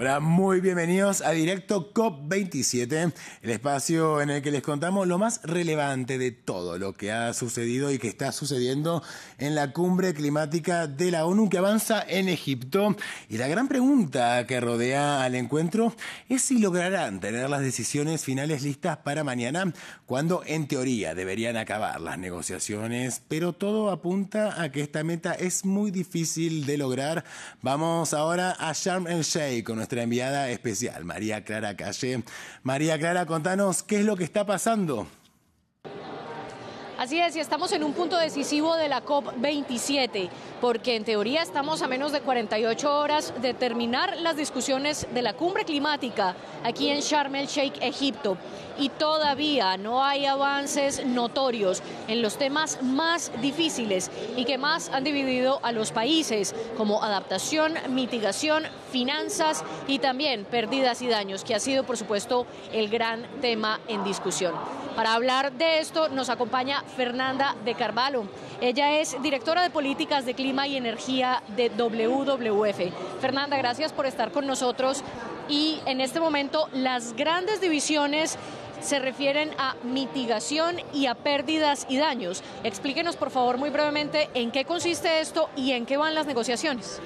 Hola, muy bienvenidos a Directo COP27, el espacio en el que les contamos lo más relevante de todo lo que ha sucedido y que está sucediendo en la cumbre climática de la ONU que avanza en Egipto. Y la gran pregunta que rodea al encuentro es si lograrán tener las decisiones finales listas para mañana, cuando en teoría deberían acabar las negociaciones, pero todo apunta a que esta meta es muy difícil de lograr. Vamos ahora a Sharm el Sheikh con nuestra enviada especial, María Clara Calle. María Clara, contanos qué es lo que está pasando. Así es, y estamos en un punto decisivo de la COP27, porque en teoría estamos a menos de 48 horas de terminar las discusiones de la cumbre climática aquí en Sharm el Sheikh, Egipto. Y todavía no hay avances notorios en los temas más difíciles y que más han dividido a los países, como adaptación, mitigación, finanzas y también pérdidas y daños, que ha sido, por supuesto, el gran tema en discusión. Para hablar de esto nos acompaña Fernanda de Carvalho. Ella es directora de políticas de clima y energía de WWF. Fernanda, gracias por estar con nosotros. Y en este momento las grandes divisiones se refieren a mitigación y a pérdidas y daños. Explíquenos, por favor, muy brevemente en qué consiste esto y en qué van las negociaciones.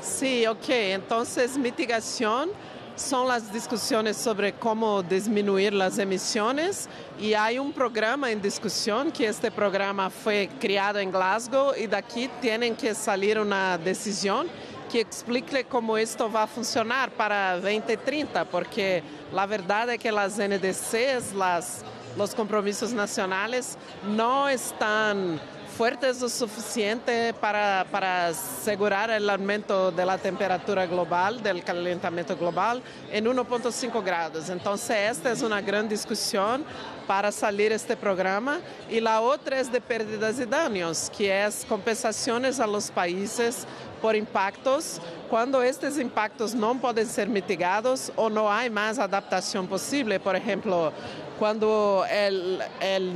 Sí, ok. Entonces, mitigación son las discusiones sobre cómo disminuir las emisiones y hay un programa en discusión que este programa fue creado en Glasgow y de aquí tienen que salir una decisión que explique cómo esto va a funcionar para 2030, porque la verdad es que las NDCs, las, los compromisos nacionales, no están fuertes lo suficiente para, para asegurar el aumento de la temperatura global, del calentamiento global, en 1.5 grados. Entonces, esta es una gran discusión para salir este programa. Y la otra es de pérdidas y daños, que es compensaciones a los países por impactos, quando estes impactos não podem ser mitigados ou não há mais adaptação possível. Por exemplo, quando o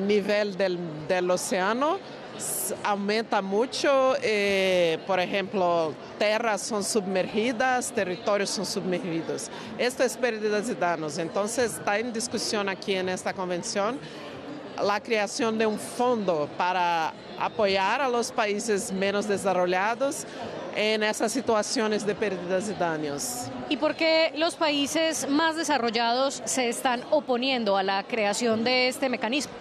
nível do oceano aumenta muito, eh, por exemplo, terras são submergidas, territórios são submergidos. Estas é pérdidas e danos. Então, está em discussão aqui nesta convenção a criação de um fundo para apoiar a los países menos desarrollados en esas situaciones de pérdidas y daños. ¿Y por qué los países más desarrollados se están oponiendo a la creación de este mecanismo?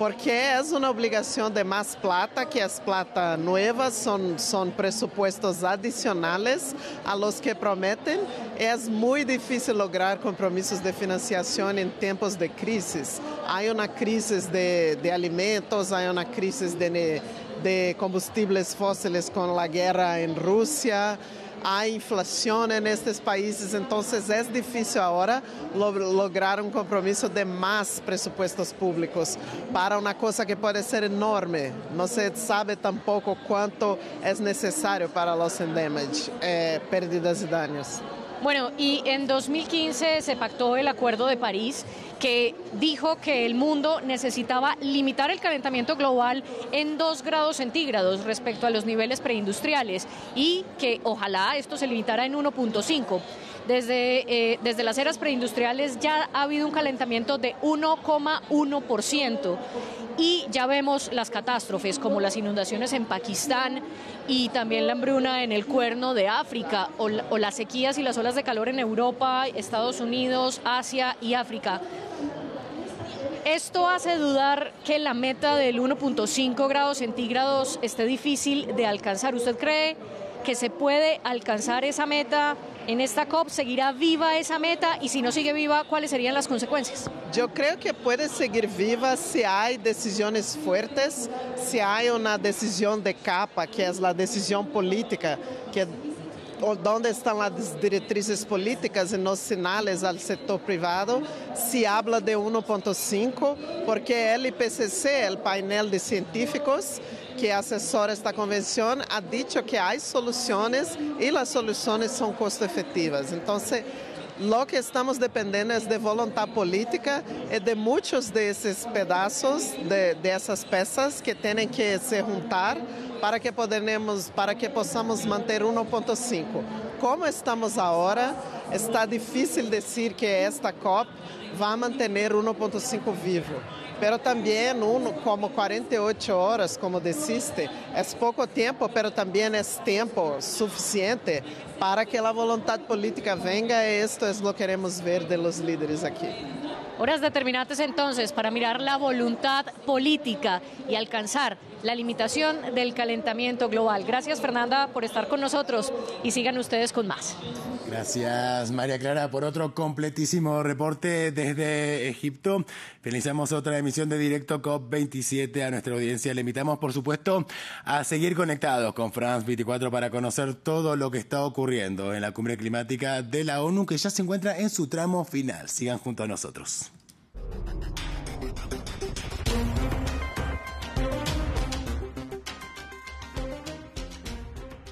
Porque es una obligación de más plata, que es plata nueva, son, son presupuestos adicionales a los que prometen. Es muy difícil lograr compromisos de financiación en tiempos de crisis. Hay una crisis de, de alimentos, hay una crisis de de combustibles fósiles con la guerra en Rusia, hay inflación en estos países, entonces es difícil ahora lo lograr un compromiso de más presupuestos públicos para una cosa que puede ser enorme. No se sabe tampoco cuánto es necesario para los en damage, eh, pérdidas y daños. Bueno, y en 2015 se pactó el Acuerdo de París que dijo que el mundo necesitaba limitar el calentamiento global en 2 grados centígrados respecto a los niveles preindustriales y que ojalá esto se limitara en 1.5. Desde, eh, desde las eras preindustriales ya ha habido un calentamiento de 1,1% y ya vemos las catástrofes como las inundaciones en Pakistán y también la hambruna en el cuerno de África o, las sequías y las olas de calor en Europa, Estados Unidos, Asia y África. Esto hace dudar que la meta del 1.5 grados centígrados esté difícil de alcanzar. ¿Usted cree que se puede alcanzar esa meta en esta COP? ¿Seguirá viva esa meta? Y si no sigue viva, ¿cuáles serían las consecuencias? Yo creo que puede seguir viva si hay decisiones fuertes, si hay una decisión de capa, que es la decisión política, que onde estão as diretrizes políticas e nos sinais ao setor privado, se habla de 1.5, porque o IPCC, o painel de científicos que assessora esta convenção, ha dicho que há soluções e as soluções são custo efetivas. Então, lo que estamos dependendo é de vontade política e de muitos desses pedaços, de, dessas peças que têm que se juntar para que podemos, para que possamos manter 1.5. Como estamos agora, está difícil decir que esta COP va a mantener 1.5 vivo. Pero também, como 48 horas, como disseste, é pouco tempo, pero também é tempo suficiente para que a vontade política venga. E isto é o que queremos ver de los líderes aqui. Horas determinantes entonces para mirar la voluntad política y alcanzar la limitación del calentamiento global. Gracias Fernanda por estar con nosotros y sigan ustedes con más. Gracias María Clara por otro completísimo reporte desde Egipto. Finalizamos otra emisión de Directo COP27 a nuestra audiencia. Le invitamos por supuesto a seguir conectados con France 24 para conocer todo lo que está ocurriendo en la cumbre climática de la ONU que ya se encuentra en su tramo final. Sigan junto a nosotros. Thank you.